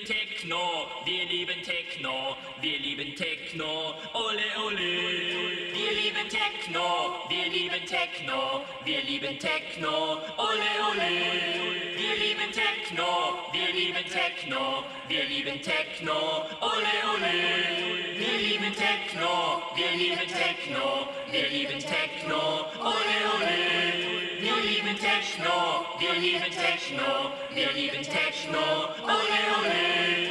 lieben Techno, wir lieben Techno, wir lieben Techno, ole ole. Wir lieben Techno, wir lieben Techno, wir lieben Techno, ole ole. Wir lieben Techno, wir lieben Techno, wir lieben Techno, ole ole. Wir lieben Techno, wir lieben Techno, wir lieben Techno, ole ole. Lieben Techno, wir lieben Techno, wir lieben Techno, ole ole.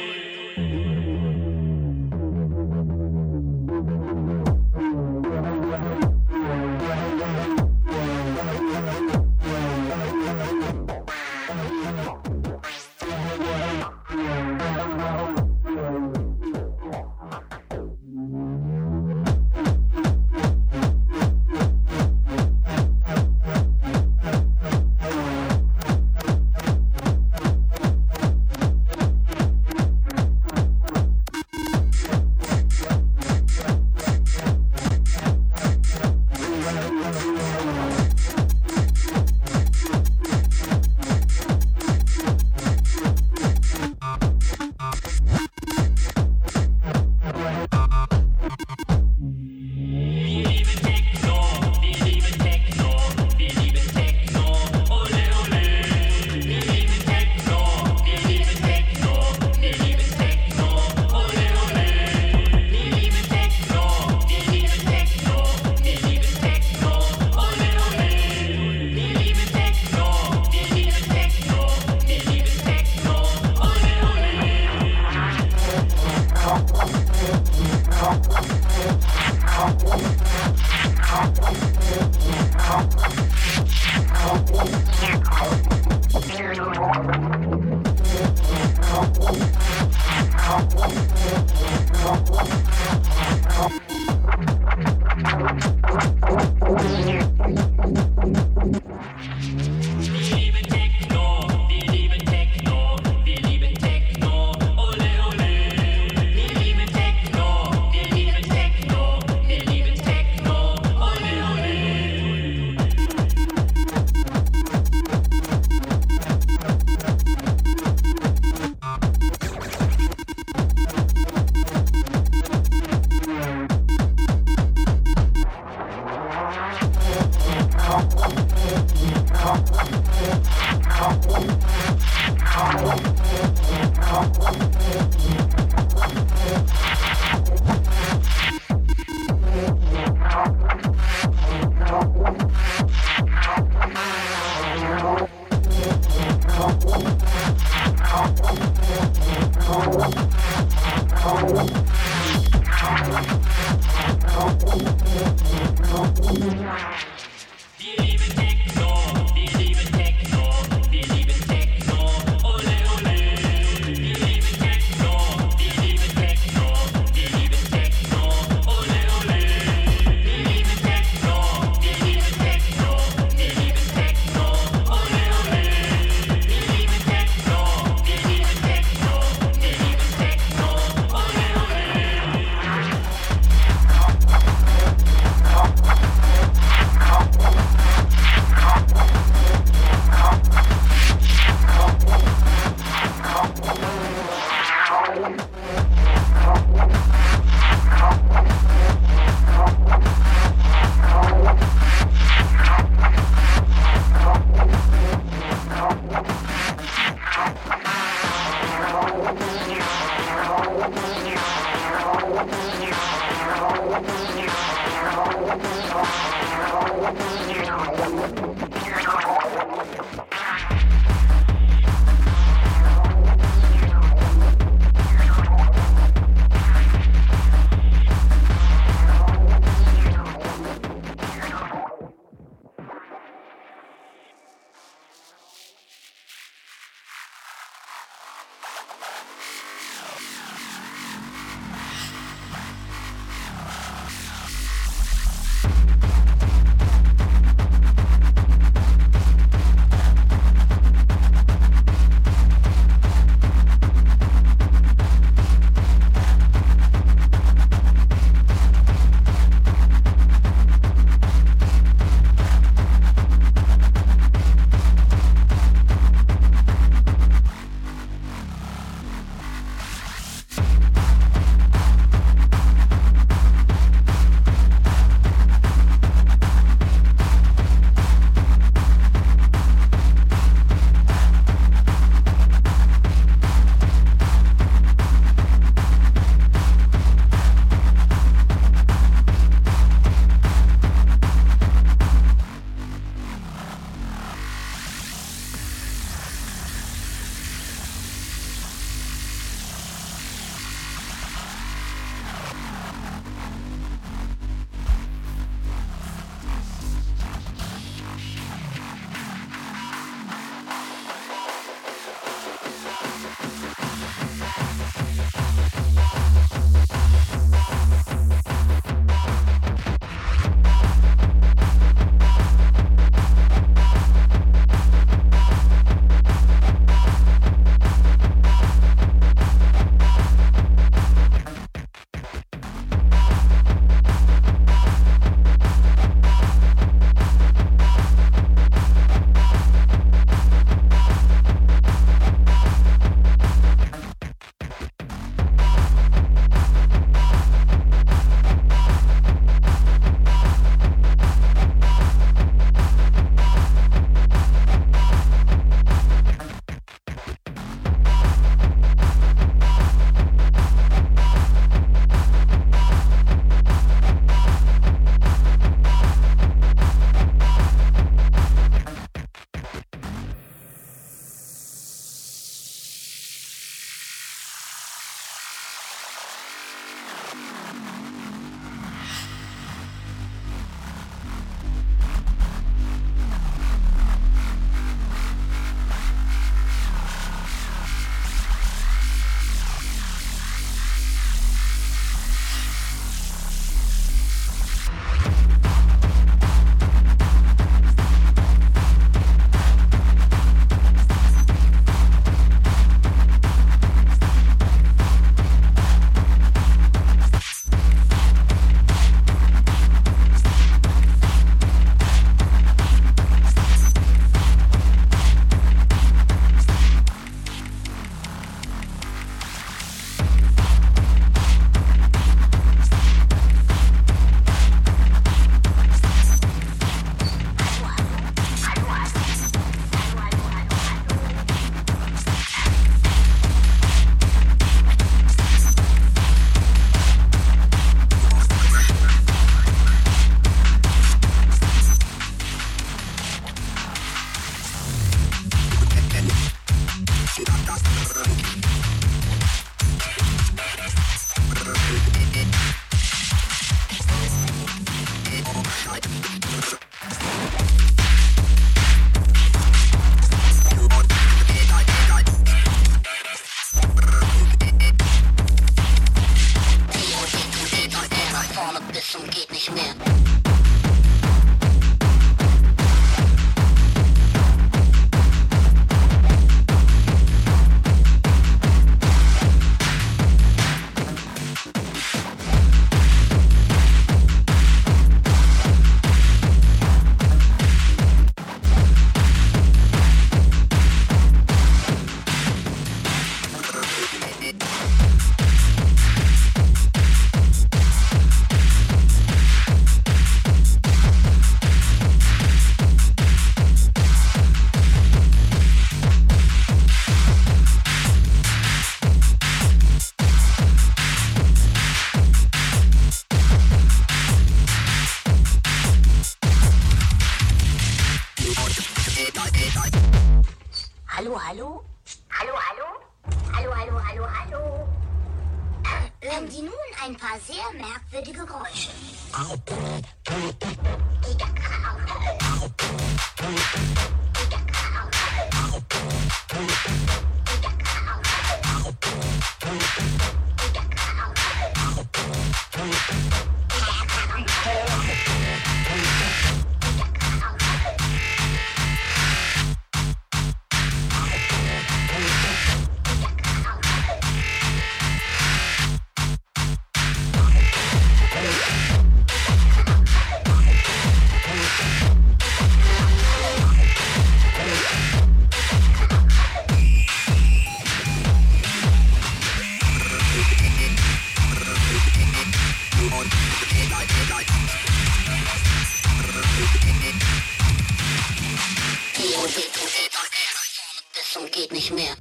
Das geht nicht mehr.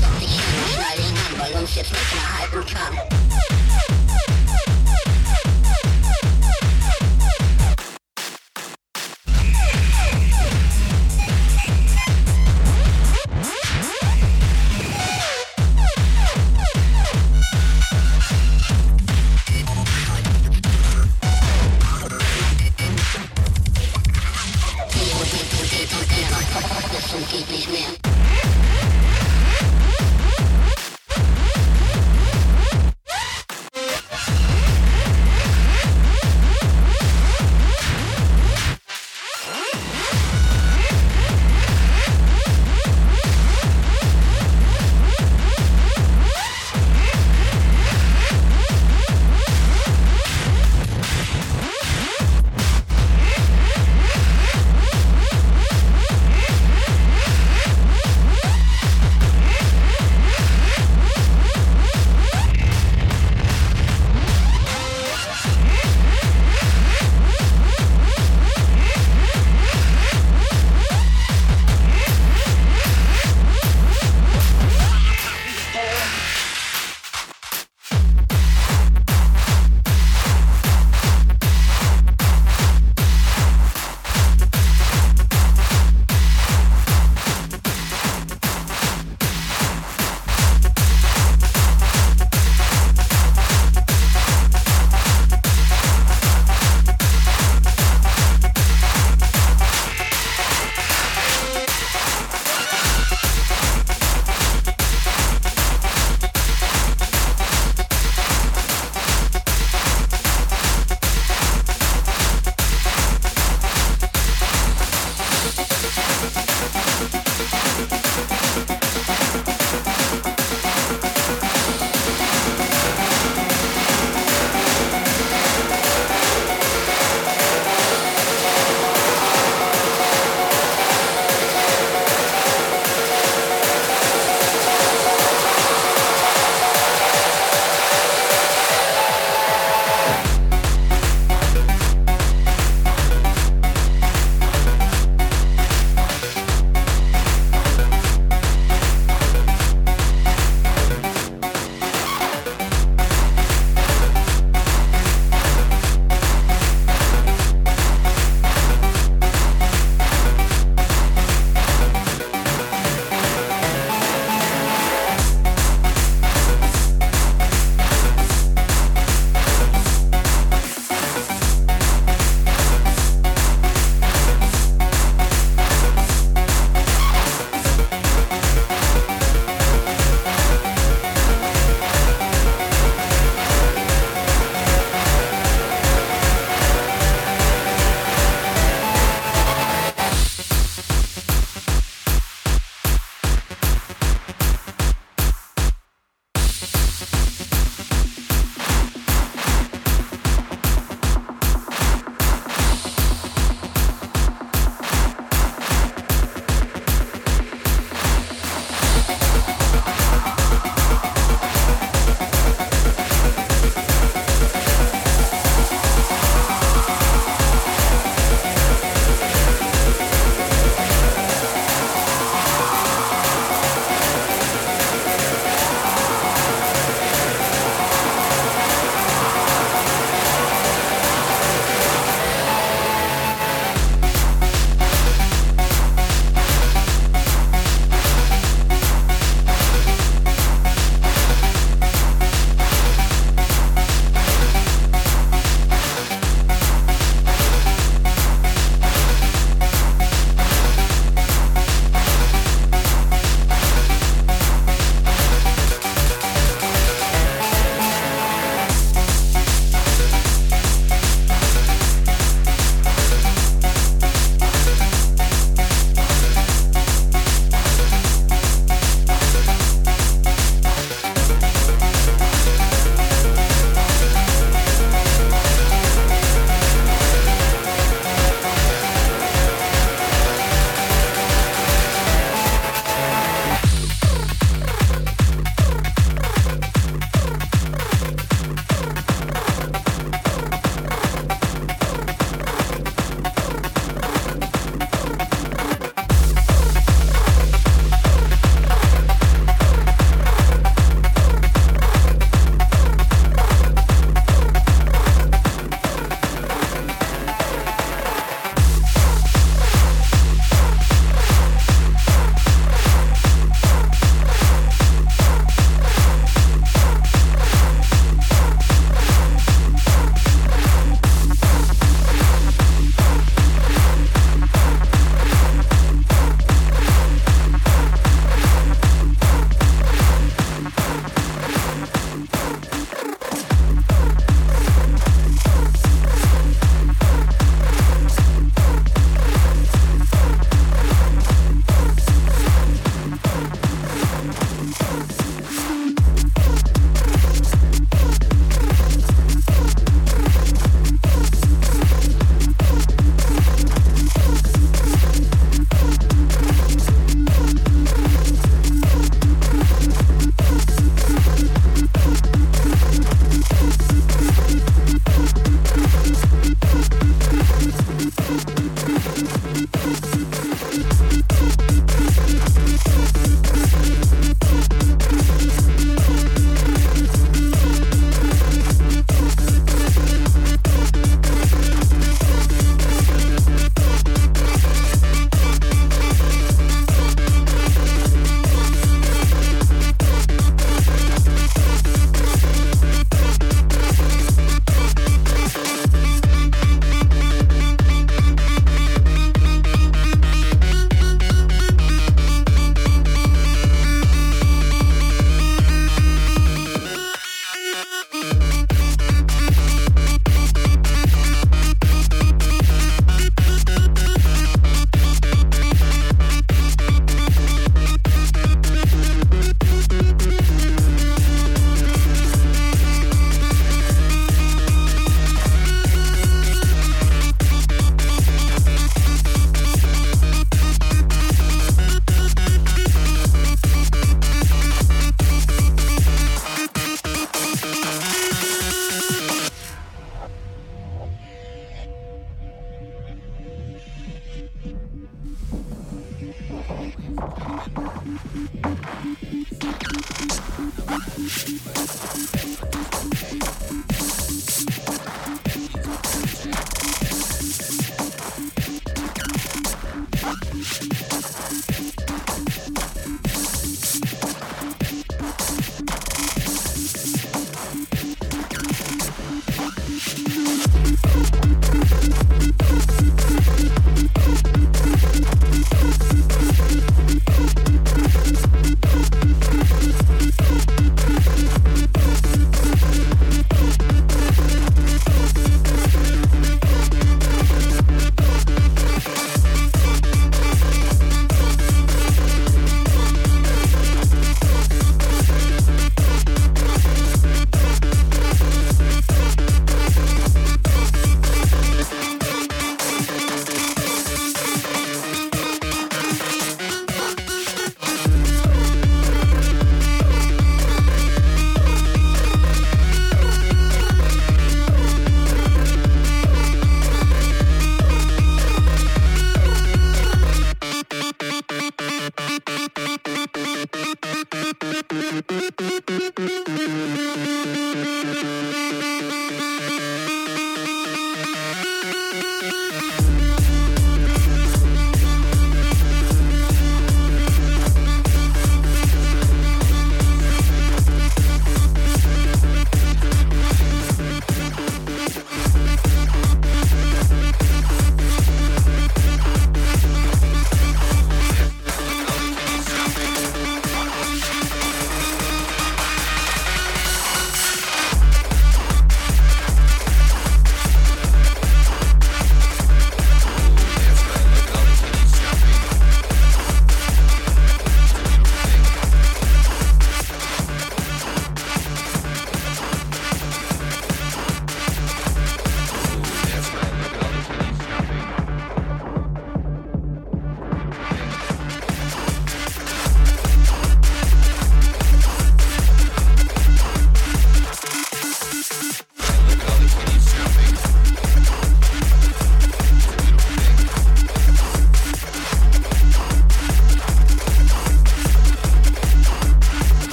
Doch ich schnall ihn an, weil uns jetzt nicht mehr halten kann.